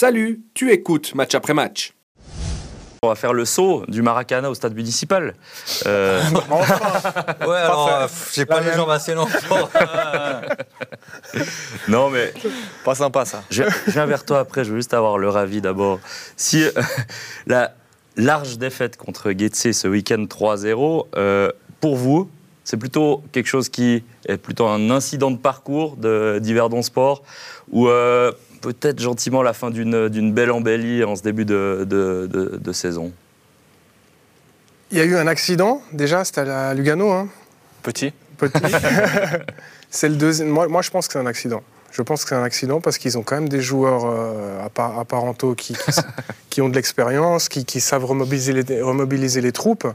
Salut, tu écoutes match après match. On va faire le saut du Maracana au stade municipal. Euh, Ouais, alors, euh, j'ai pas les jambes assez longues pour. non, mais Pas sympa ça. je, je viens vers toi après. Je veux juste avoir leur avis d'abord. Si euh, la large défaite contre Getse ce week-end 3-0, euh, pour vous, c'est plutôt quelque chose qui est plutôt un incident de parcours de d'Yverdon Sport ou euh, peut-être gentiment la fin d'une belle embellie en ce début de, de- de- de saison Il y a eu un accident, déjà, c'était à Lugano, hein, Petit. petit. c'est le deuxième. Moi, moi, je pense que c'est un accident. Je pense que c'est un accident parce qu'ils ont quand même des joueurs euh, appar- apparentaux qui, qui, qui ont de l'expérience, qui, qui savent remobiliser les, remobiliser les troupes.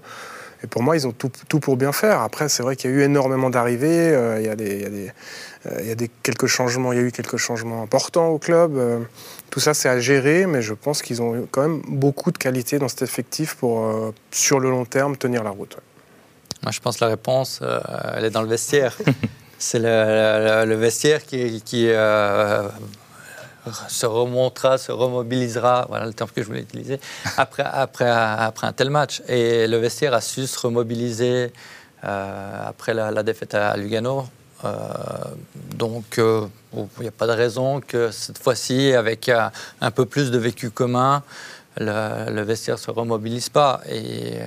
Et pour moi, ils ont tout, tout pour bien faire. Après, c'est vrai qu'il y a eu énormément d'arrivées. euh, il y a, des, il y a, des, euh, il y a des- quelques changements. Il y a eu quelques changements importants au club. euh, tout ça, c'est à gérer, mais je pense qu'ils ont quand même beaucoup de qualité dans cet effectif pour, euh, sur le long terme, tenir la route. ouais. Moi, je pense que la réponse, euh, elle est dans le vestiaire. C'est le, le- le vestiaire qui, qui, euh, se remontera, se remobilisera, voilà le terme que je voulais utiliser, après, après, après un tel match. Et le vestiaire a su se remobiliser euh, après la, la défaite à Lugano. Euh, donc, euh, il n'y a pas de raison que cette fois-ci, avec un peu plus de vécu commun, le, le vestiaire ne se remobilise pas. Et,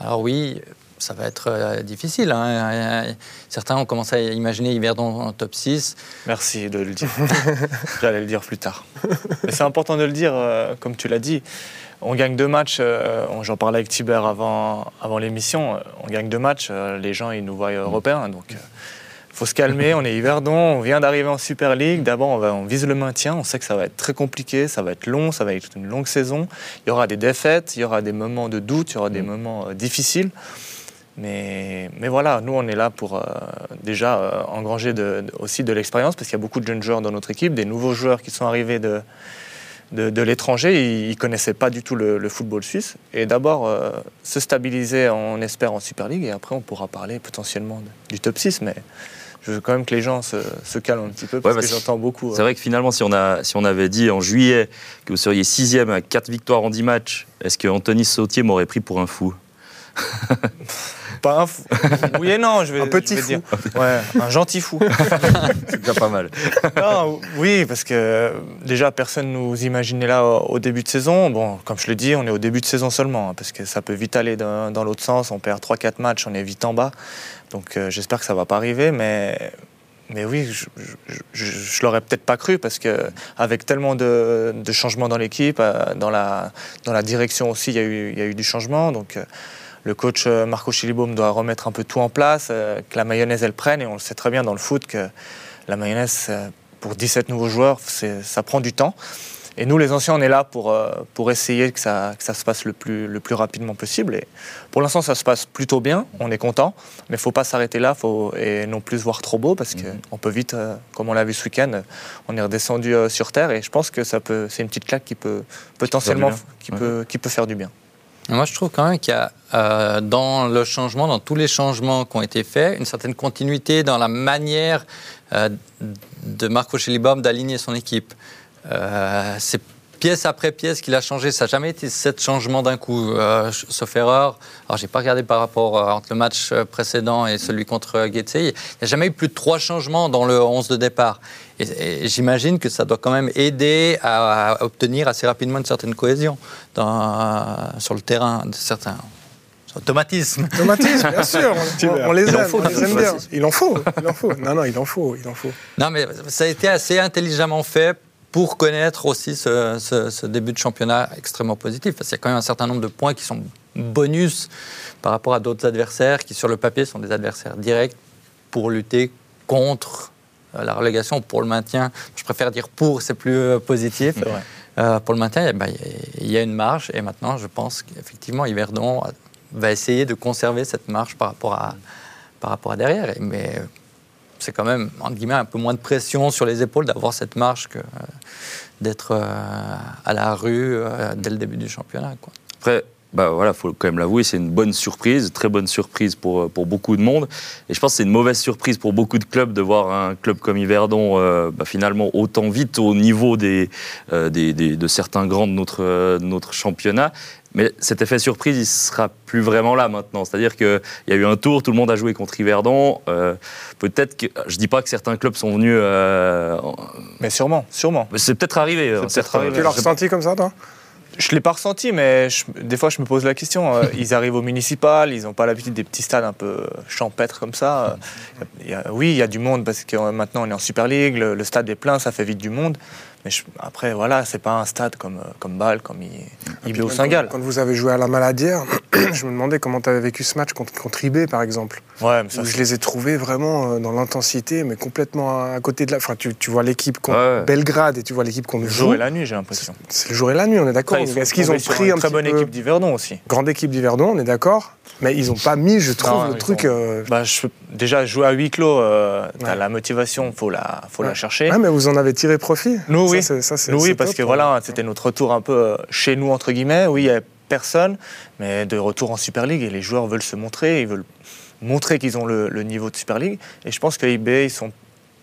alors oui, ça va être euh, difficile. hein. Certains ont commencé à imaginer Yverdon en top 6. Merci de le dire. J'allais le dire plus tard. Mais c'est important de le dire, euh, comme tu l'as dit. On gagne deux matchs, euh, j'en parlais avec Tiber avant, avant l'émission, euh, on gagne deux matchs, euh, les gens ils nous voient européens, donc il faut se calmer, on est Yverdon, on vient d'arriver en Super League, d'abord on, va- on vise le maintien, on sait que ça va être très compliqué, ça va être long, ça va être une longue saison, il y aura des défaites, il y aura des moments de doute, il y aura des moments euh, difficiles, mais, mais voilà, nous on est là pour euh, déjà euh, engranger de- de- aussi de l'expérience, parce qu'il y a beaucoup de jeunes joueurs dans notre équipe, des nouveaux joueurs qui sont arrivés de, de, de l'étranger, ils ne connaissaient pas du tout le, le football suisse. Et d'abord, euh, se stabiliser, on espère, en Super League, et après on pourra parler potentiellement du top 6, mais je veux quand même que les gens se, se calment un petit peu, parce Ouais, que parce- j'entends beaucoup. C'est euh, vrai que finalement, si on, a, si on avait dit en juillet que vous seriez sixième à 4 victoires en 10 matchs, est-ce que Anthony Sautier m'aurait pris pour un fou? pas un fou. Oui et non, je vais, Un petit je vais fou. dire. Ouais, un gentil fou. C'est déjà pas mal. Non, oui, parce que déjà, personne nous imaginait là au début de saison. Bon, comme je le dis, on est au début de saison seulement, hein, parce que ça peut vite aller dans, dans l'autre sens. On perd 3-4 matchs, on est vite en bas. Donc euh, j'espère que ça va pas arriver, mais, mais oui, je, je l'aurais peut-être pas cru, parce que avec tellement de, de changements dans l'équipe, euh, dans la, dans la direction aussi, il y, a eu, il y a eu du changement. Donc euh, le coach euh, Marco Chilibaum doit remettre un peu tout en place, euh, que la mayonnaise elle prenne, et on le sait très bien dans le foot que la mayonnaise, euh, pour 17 nouveaux joueurs, ça prend du temps. Et nous, les anciens, on est là pour, euh, pour essayer que ça, que ça se passe le plus, le plus rapidement possible. Et pour l'instant, ça se passe plutôt bien, on est content, mais il ne faut pas s'arrêter là faut, et non plus se voir trop beau, parce qu'on peut vite, euh, comme on l'a vu ce week-end, on est redescendu euh, sur Terre, et je pense que ça peut, c'est une petite claque qui peut potentiellement Ouais. peut, qui peut faire du bien. Moi, je trouve quand même qu'il y a euh, dans le changement, dans tous les changements qui ont été faits, une certaine continuité dans la manière euh, de Marco Schellibaum d'aligner son équipe. Euh, pièce après pièce qu'il a changé. Ça n'a jamais été sept changements d'un coup, euh, sauf erreur. Alors, j'ai pas regardé par rapport euh, entre le match euh, précédent et celui contre euh. Il n'y a jamais eu plus de trois changements dans le 11 de départ. Et, et j'imagine que ça doit quand même aider à, à obtenir assez rapidement une certaine cohésion dans, sur le terrain de certains automatismes. Automatisme, bien sûr. On, on- on les aime, faut, on les aime bien. Il en faut, il en faut. Non, non, il en faut, il en faut. Non, mais ça a été assez intelligemment fait pour connaître aussi ce, ce- ce début de championnat extrêmement positif. Parce qu'il y a quand même un certain nombre de points qui sont bonus par rapport à d'autres adversaires qui, sur le papier, sont des adversaires directs pour lutter contre euh, la relégation, pour le maintien. Je préfère dire pour, c'est plus euh, positif. Euh, pour le maintien, eh ben, il y a une marge. Et maintenant, je pense qu'effectivement, Yverdon va essayer de conserver cette marge par rapport à, par rapport à derrière. Mais c'est quand même, entre guillemets, un peu moins de pression sur les épaules d'avoir cette marge que euh, d'être euh, à la rue euh, dès le début du championnat. Bah voilà, faut quand même l'avouer, c'est une bonne surprise, très bonne surprise pour, pour beaucoup de monde. Et je pense que c'est une mauvaise surprise pour beaucoup de clubs de voir un club comme Yverdon euh, bah, finalement autant vite au niveau des, euh, des, des- de certains grands de notre, euh, de notre championnat. Mais cet effet surprise, il sera plus vraiment là maintenant. C'est-à-dire qu'il y a eu un tour, tout le monde a joué contre Yverdon. Euh, Peut-être que, je dis pas que certains clubs sont venus. euh, en- Mais sûrement, sûrement. mais c'est peut-être arrivé. hein, peut-être certains- arrivé. Tu l'as ressenti comme ça, toi? Je l'ai pas ressenti, mais je- des fois je me pose la question. euh, ils arrivent au municipal, ils n'ont pas l'habitude des petits stades un peu champêtres comme ça. il y a- oui, il y a du monde parce que euh, maintenant on est en Super League, le, le stade est plein, ça fait vite du monde. Mais je- après, voilà, c'est pas un stade comme, euh, comme Bâle, comme I- IB au Même Saint-Gall. Quand, quand vous avez joué à la Maladière, je me demandais comment tu avais vécu ce match contre, contre IB, par exemple. Ouais, mais ça, Où je les ai trouvés vraiment euh, dans l'intensité, mais complètement à, à côté de la. Enfin, tu, tu vois l'équipe contre Ouais. Belgrade et tu vois l'équipe contre le jour et la nuit, j'ai l'impression. C'est le jour et la nuit, on est d'accord. Est-ce qu'ils ont pris une un très bonne équipe d'Yverdon aussi Grande équipe d'Yverdon, on est d'accord. Mais ils n'ont pas mis, je trouve, Non, le truc. ont- euh, Bah, je- déjà, jouer à huis clos, euh, t'as Ouais. la motivation, faut la, faut Ouais. la chercher. Ah, mais vous en avez tiré profit. Nous, oui. c'est- ça, c'est- Nous, oui, c'est parce top, que hein. voilà, c'était notre retour un peu euh, chez nous, entre guillemets. Oui, il n'y avait personne, mais de retour en Super League, et les joueurs veulent se montrer, ils veulent montrer qu'ils ont le, le niveau de Super League. Et je pense que IB, ils sont,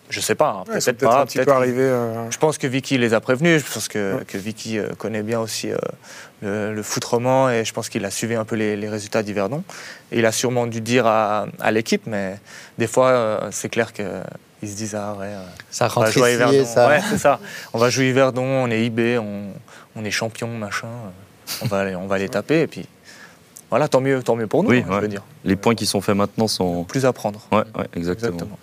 je sais pas, hein, Ouais, peut-être peut-être pas. un petit peut-être peu qu'ils- arrivés. euh, Je pense que Vicky les a prévenus, je pense que, Ouais. que Vicky euh, connaît bien aussi euh, le, le foot roman et je pense qu'il a suivi un peu les, les résultats d'Yverdon. Et il a sûrement dû dire à, à l'équipe, mais des fois, euh, c'est clair qu'ils se disent Ah ouais, euh, Ça on va jouer à ici, Yverdon. ça. Ouais, c'est ça. On va jouer Yverdon, on est IB, on, on est champion, machin. On va, aller- on va les taper et puis voilà, tant mieux, tant mieux pour nous, Oui, hein, je ouais. veux dire. Les points qui sont faits maintenant sont. Plus à prendre. Ouais, ouais, exactement. Exactement.